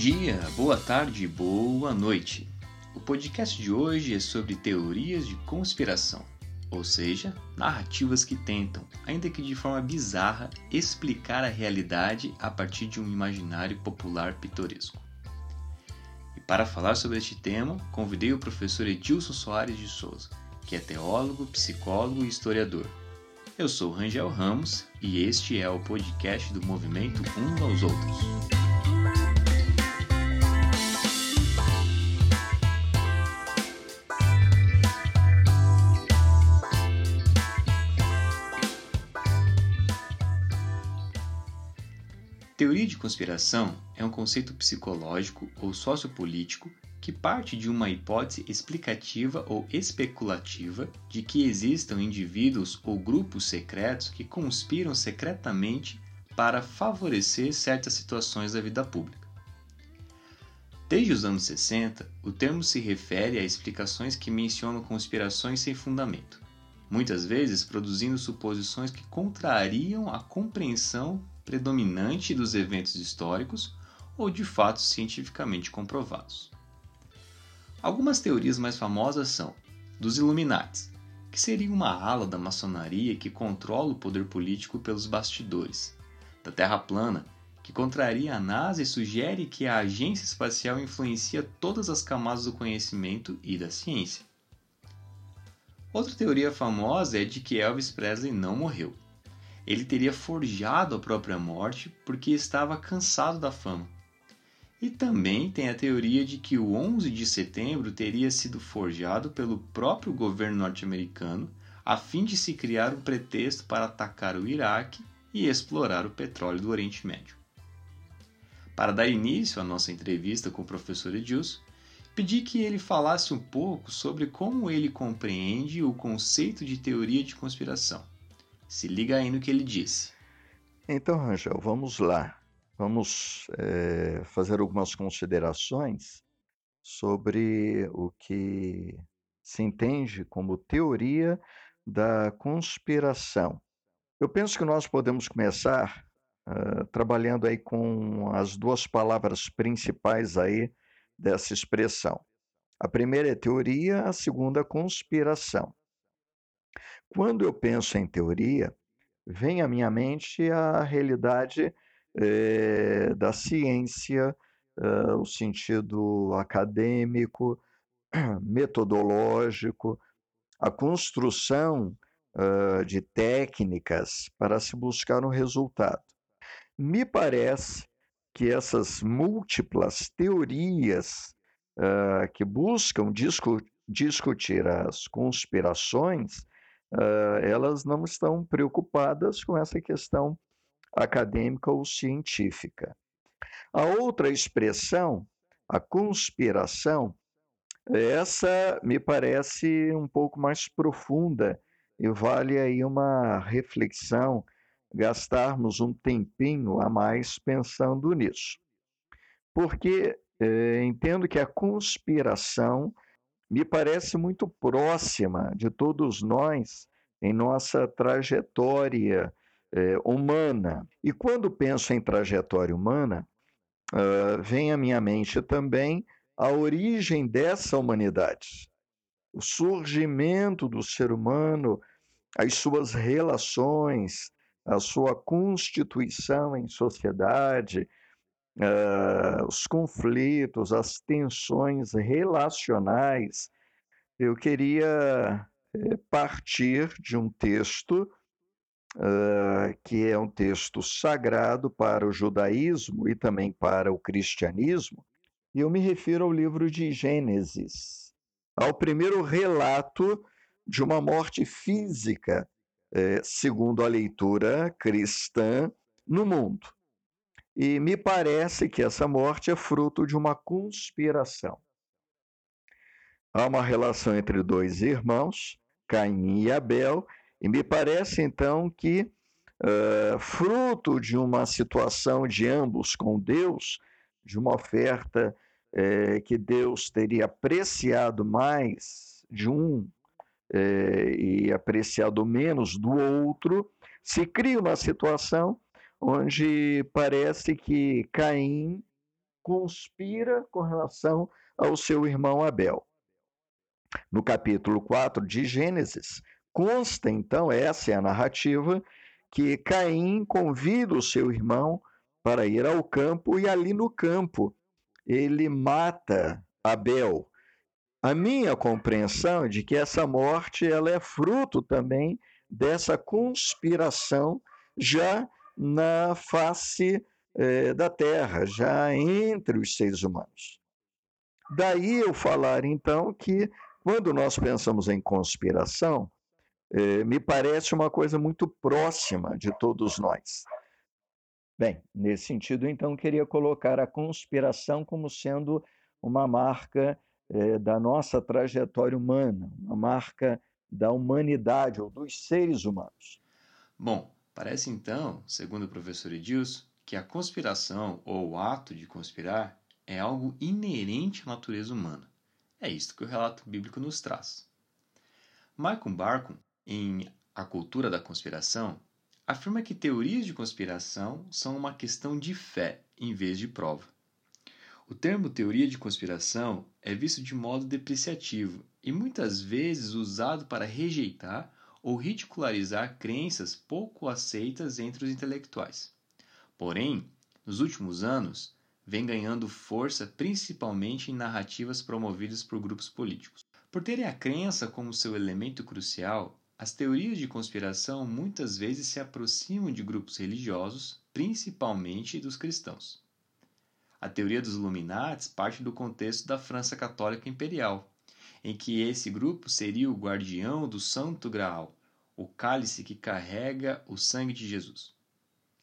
dia, boa tarde, boa noite. O podcast de hoje é sobre teorias de conspiração, ou seja, narrativas que tentam, ainda que de forma bizarra, explicar a realidade a partir de um imaginário popular pitoresco. E para falar sobre este tema, convidei o professor Edilson Soares de Souza, que é teólogo, psicólogo e historiador. Eu sou Rangel Ramos e este é o podcast do movimento Um aos Outros. Teoria de conspiração é um conceito psicológico ou sociopolítico que parte de uma hipótese explicativa ou especulativa de que existam indivíduos ou grupos secretos que conspiram secretamente para favorecer certas situações da vida pública. Desde os anos 60, o termo se refere a explicações que mencionam conspirações sem fundamento, muitas vezes produzindo suposições que contrariam a compreensão predominante dos eventos históricos ou de fatos cientificamente comprovados. Algumas teorias mais famosas são dos Illuminates, que seria uma ala da maçonaria que controla o poder político pelos bastidores, da Terra plana, que contraria a NASA e sugere que a agência espacial influencia todas as camadas do conhecimento e da ciência. Outra teoria famosa é de que Elvis Presley não morreu, ele teria forjado a própria morte porque estava cansado da fama. E também tem a teoria de que o 11 de setembro teria sido forjado pelo próprio governo norte-americano a fim de se criar um pretexto para atacar o Iraque e explorar o petróleo do Oriente Médio. Para dar início à nossa entrevista com o professor Edilson, pedi que ele falasse um pouco sobre como ele compreende o conceito de teoria de conspiração. Se liga aí no que ele disse. Então, Rangel, vamos lá. Vamos é, fazer algumas considerações sobre o que se entende como teoria da conspiração. Eu penso que nós podemos começar uh, trabalhando aí com as duas palavras principais aí dessa expressão. A primeira é teoria, a segunda conspiração. Quando eu penso em teoria, vem à minha mente a realidade eh, da ciência, uh, o sentido acadêmico, metodológico, a construção uh, de técnicas para se buscar um resultado. Me parece que essas múltiplas teorias uh, que buscam discu discutir as conspirações uh, elas não estão preocupadas com essa questão acadêmica ou científica. A outra expressão, a conspiração, essa me parece um pouco mais profunda e vale aí uma reflexão, gastarmos um tempinho a mais pensando nisso. Porque eh, entendo que a conspiração me parece muito próxima de todos nós em nossa trajetória eh, humana. E quando penso em trajetória humana, uh, vem à minha mente também a origem dessa humanidade, o surgimento do ser humano, as suas relações, a sua constituição em sociedade, uh, os conflitos, as tensões relacionais, eu queria eh, partir de um texto uh, que é um texto sagrado para o judaísmo e também para o cristianismo, e eu me refiro ao livro de Gênesis, ao primeiro relato de uma morte física, eh, segundo a leitura cristã, no mundo. E me parece que essa morte é fruto de uma conspiração. Há uma relação entre dois irmãos, Caim e Abel, e me parece então que, uh, fruto de uma situação de ambos com Deus, de uma oferta uh, que Deus teria apreciado mais de um uh, e apreciado menos do outro, se cria uma situação onde parece que Caim conspira com relação ao seu irmão Abel. No capítulo 4 de Gênesis, consta então, essa é a narrativa, que Caim convida o seu irmão para ir ao campo e ali no campo ele mata Abel. A minha compreensão é de que essa morte ela é fruto também dessa conspiração já na face eh, da terra, já entre os seres humanos. Daí eu falar então que quando nós pensamos em conspiração, eh, me parece uma coisa muito próxima de todos nós. Bem, nesse sentido, então, queria colocar a conspiração como sendo uma marca eh, da nossa trajetória humana, uma marca da humanidade ou dos seres humanos. Bom, parece então, segundo o professor Edilson, que a conspiração ou o ato de conspirar é algo inerente à natureza humana. É isto que o relato bíblico nos traz. Michael Barkun, em A Cultura da Conspiração, afirma que teorias de conspiração são uma questão de fé em vez de prova. O termo teoria de conspiração é visto de modo depreciativo e muitas vezes usado para rejeitar ou ridicularizar crenças pouco aceitas entre os intelectuais. Porém, nos últimos anos, vem ganhando força principalmente em narrativas promovidas por grupos políticos. Por terem a crença como seu elemento crucial, as teorias de conspiração muitas vezes se aproximam de grupos religiosos, principalmente dos cristãos. A teoria dos Illuminates parte do contexto da França Católica Imperial, em que esse grupo seria o guardião do Santo Graal, o cálice que carrega o sangue de Jesus.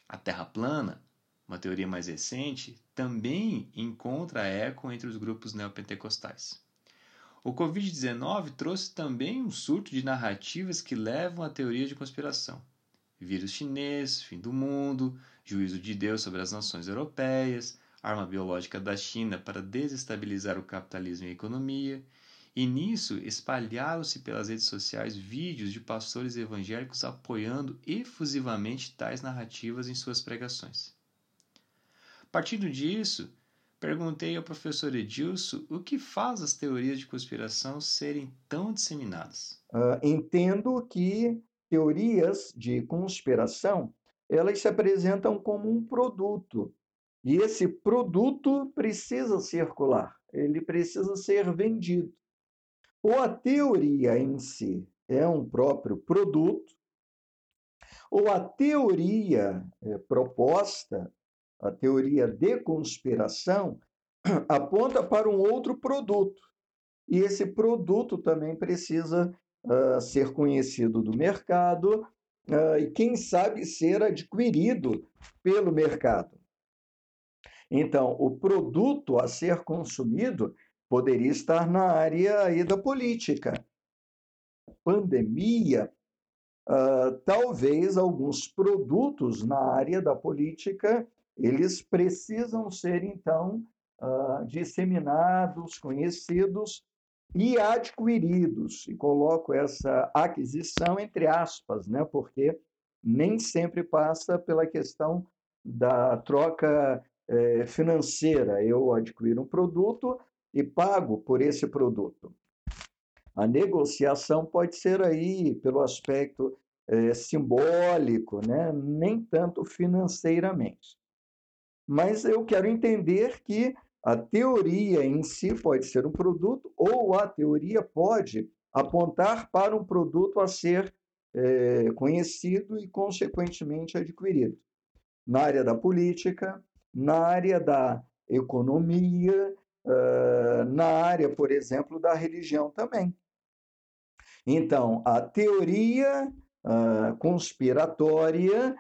A Terra plana, uma teoria mais recente, também encontra eco entre os grupos neopentecostais. O Covid-19 trouxe também um surto de narrativas que levam à teoria de conspiração. Vírus chinês, fim do mundo, juízo de Deus sobre as nações europeias, arma biológica da China para desestabilizar o capitalismo e a economia, e nisso espalharam-se pelas redes sociais vídeos de pastores evangélicos apoiando efusivamente tais narrativas em suas pregações. Partindo disso, perguntei ao professor Edilson o que faz as teorias de conspiração serem tão disseminadas. Uh, entendo que teorias de conspiração elas se apresentam como um produto e esse produto precisa circular, ele precisa ser vendido. Ou a teoria em si é um próprio produto, ou a teoria é, proposta, a teoria de conspiração, aponta para um outro produto. E esse produto também precisa uh, ser conhecido do mercado uh, e, quem sabe, ser adquirido pelo mercado. Então, o produto a ser consumido poderia estar na área aí da política. Pandemia, uh, talvez alguns produtos na área da política, eles precisam ser, então, uh, disseminados, conhecidos e adquiridos. E coloco essa aquisição entre aspas, né? porque nem sempre passa pela questão da troca é, financeira. Eu adquiro um produto e pago por esse produto. A negociação pode ser aí pelo aspecto é, simbólico, né? nem tanto financeiramente. Mas eu quero entender que a teoria em si pode ser um produto ou a teoria pode apontar para um produto a ser é, conhecido e, consequentemente, adquirido. Na área da política, na área da economia, na área, por exemplo, da religião também. Então, a teoria conspiratória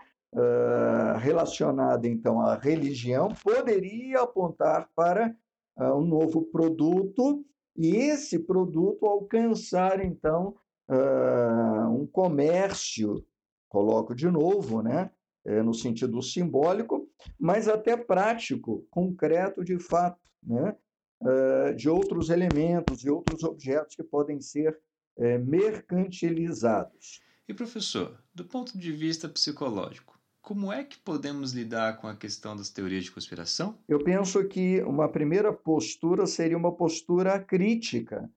relacionada então à religião poderia apontar para um novo produto e esse produto alcançar então um comércio, coloco de novo, né, é, no sentido simbólico, mas até prático, concreto de fato, né? Uh, de outros elementos e outros objetos que podem ser é, mercantilizados. E professor, do ponto de vista psicológico, como é que podemos lidar com a questão das teorias de conspiração? Eu penso que uma primeira postura seria uma postura crítica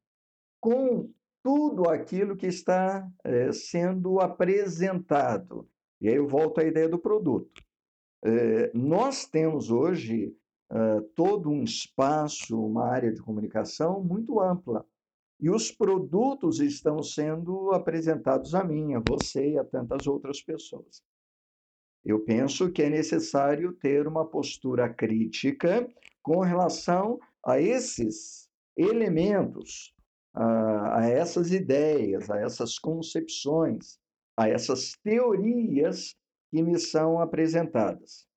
com tudo aquilo que está é, sendo apresentado. E aí eu volto à ideia do produto. É, nós temos hoje todo um espaço, uma área de comunicação muito ampla. E os produtos estão sendo apresentados a mim, a você e a tantas outras pessoas. Eu penso que é necessário ter uma postura crítica com relação a esses elementos, a, a essas ideias, a essas concepções, a essas teorias que me são apresentadas.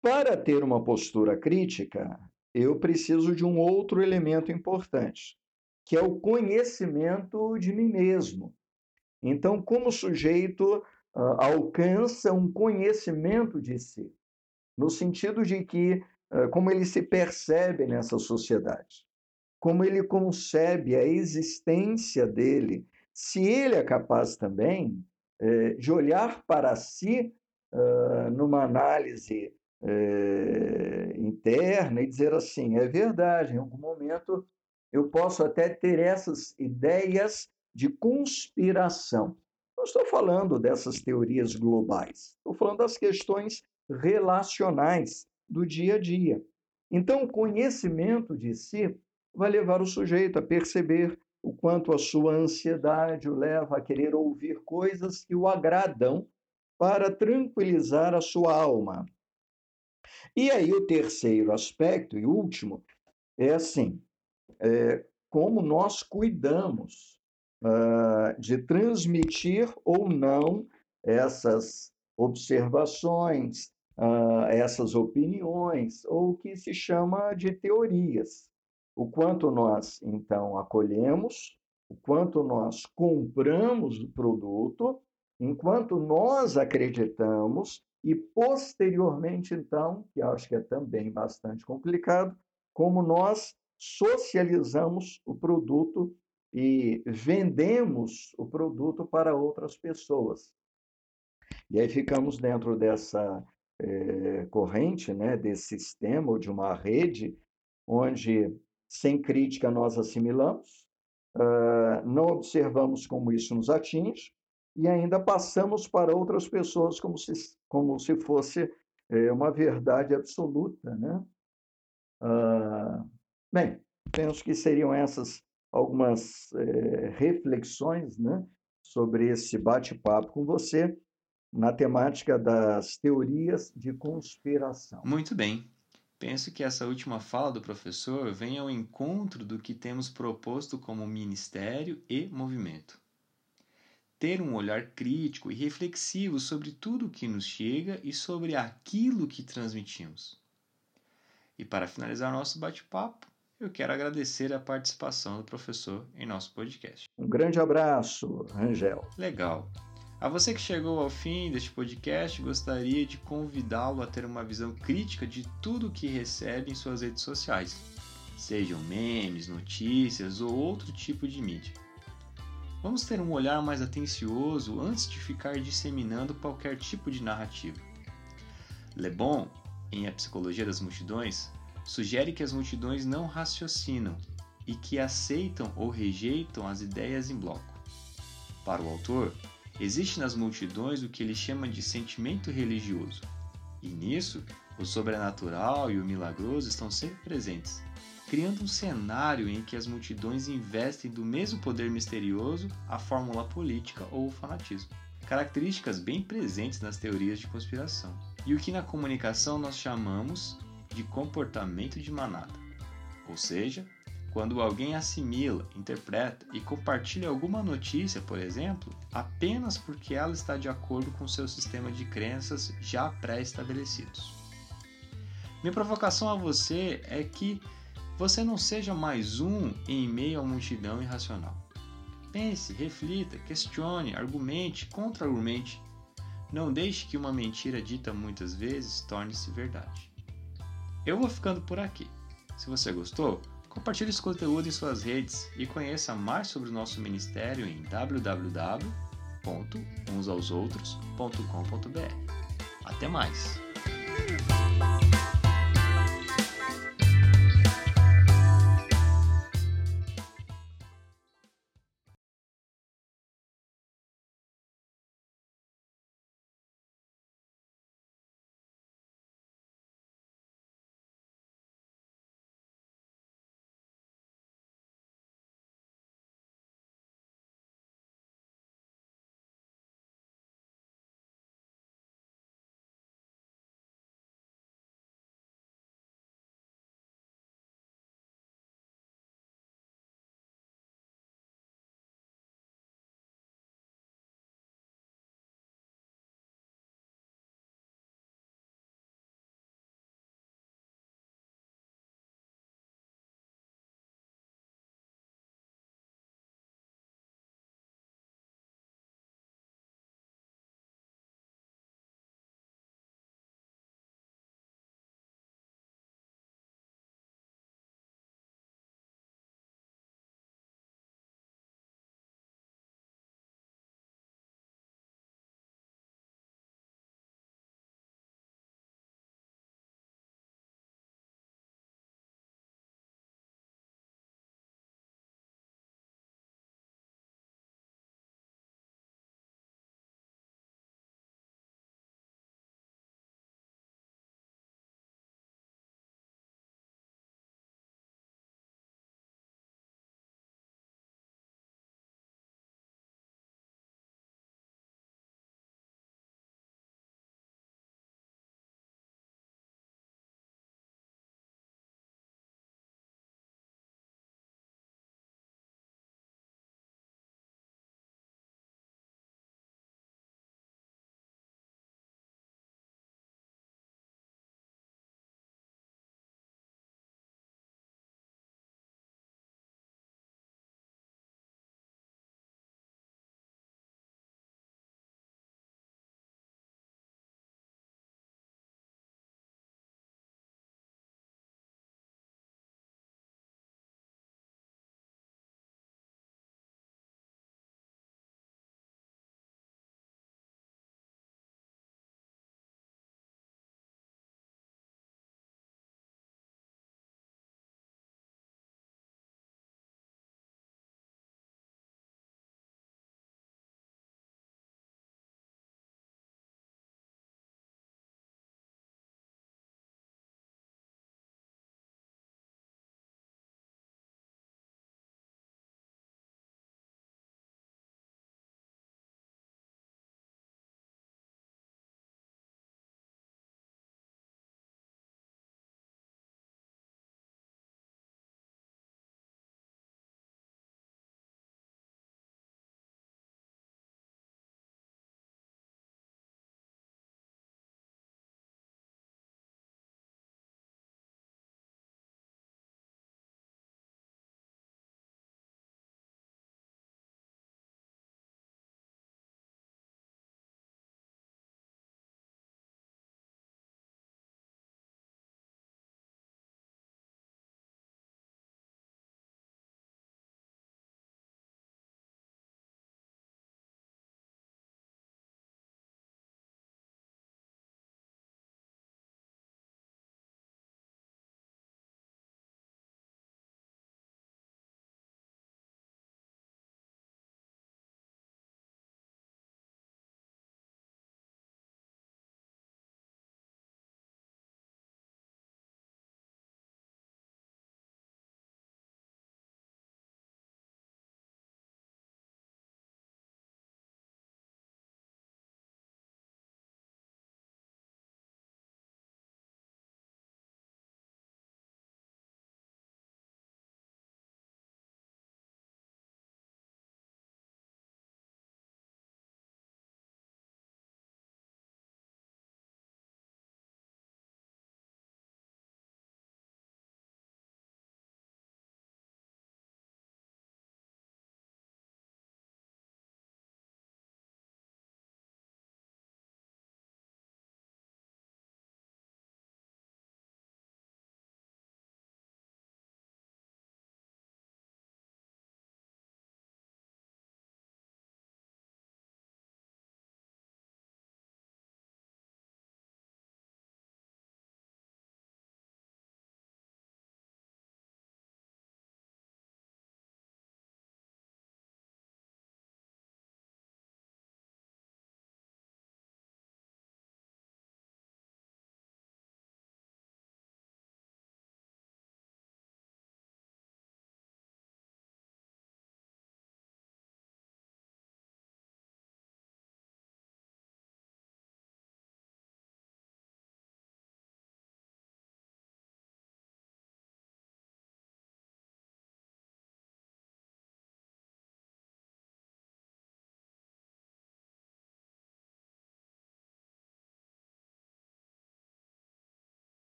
Para ter uma postura crítica, eu preciso de um outro elemento importante, que é o conhecimento de mim mesmo. Então, como sujeito uh, alcança um conhecimento de si, no sentido de que, uh, como ele se percebe nessa sociedade, como ele concebe a existência dele, se ele é capaz também uh, de olhar para si numa análise é, interna e dizer assim: é verdade, em algum momento eu posso até ter essas ideias de conspiração. Não estou falando dessas teorias globais, estou falando das questões relacionais do dia a dia. Então, o conhecimento de si vai levar o sujeito a perceber o quanto a sua ansiedade o leva a querer ouvir coisas que o agradam para tranquilizar a sua alma. E aí o terceiro aspecto e último é assim, é, como nós cuidamos uh, de transmitir ou não essas observações, uh, essas opiniões, ou o que se chama de teorias. O quanto nós, então, acolhemos, o quanto nós compramos o produto, enquanto nós acreditamos e posteriormente, então, que acho que é também bastante complicado, como nós socializamos o produto e vendemos o produto para outras pessoas. E aí ficamos dentro dessa é, corrente, né, desse sistema ou de uma rede, onde, sem crítica, nós assimilamos, uh, não observamos como isso nos atinge, e ainda passamos para outras pessoas como se, como se fosse é, uma verdade absoluta. Né? Ah, bem, penso que seriam essas algumas é, reflexões né, sobre esse bate-papo com você na temática das teorias de conspiração. Muito bem. Penso que essa última fala do professor vem ao encontro do que temos proposto como ministério e movimento ter um olhar crítico e reflexivo sobre tudo o que nos chega e sobre aquilo que transmitimos. E para finalizar nosso bate-papo, eu quero agradecer a participação do professor em nosso podcast. Um grande abraço, Rangel. Legal. A você que chegou ao fim deste podcast, gostaria de convidá-lo a ter uma visão crítica de tudo o que recebe em suas redes sociais, sejam memes, notícias ou outro tipo de mídia. Vamos ter um olhar mais atencioso antes de ficar disseminando qualquer tipo de narrativa. Le Bon, em A Psicologia das Multidões, sugere que as multidões não raciocinam e que aceitam ou rejeitam as ideias em bloco. Para o autor, existe nas multidões o que ele chama de sentimento religioso, e nisso o sobrenatural e o milagroso estão sempre presentes criando um cenário em que as multidões investem do mesmo poder misterioso a fórmula política ou o fanatismo. Características bem presentes nas teorias de conspiração. E o que na comunicação nós chamamos de comportamento de manada. Ou seja, quando alguém assimila, interpreta e compartilha alguma notícia, por exemplo, apenas porque ela está de acordo com seu sistema de crenças já pré-estabelecidos. Minha provocação a você é que você não seja mais um em meio à multidão irracional. Pense, reflita, questione, argumente, contra-argumente. Não deixe que uma mentira dita muitas vezes torne-se verdade. Eu vou ficando por aqui. Se você gostou, compartilhe esse conteúdo em suas redes e conheça mais sobre o nosso ministério em www.unsaosoutros.com.br. Até mais!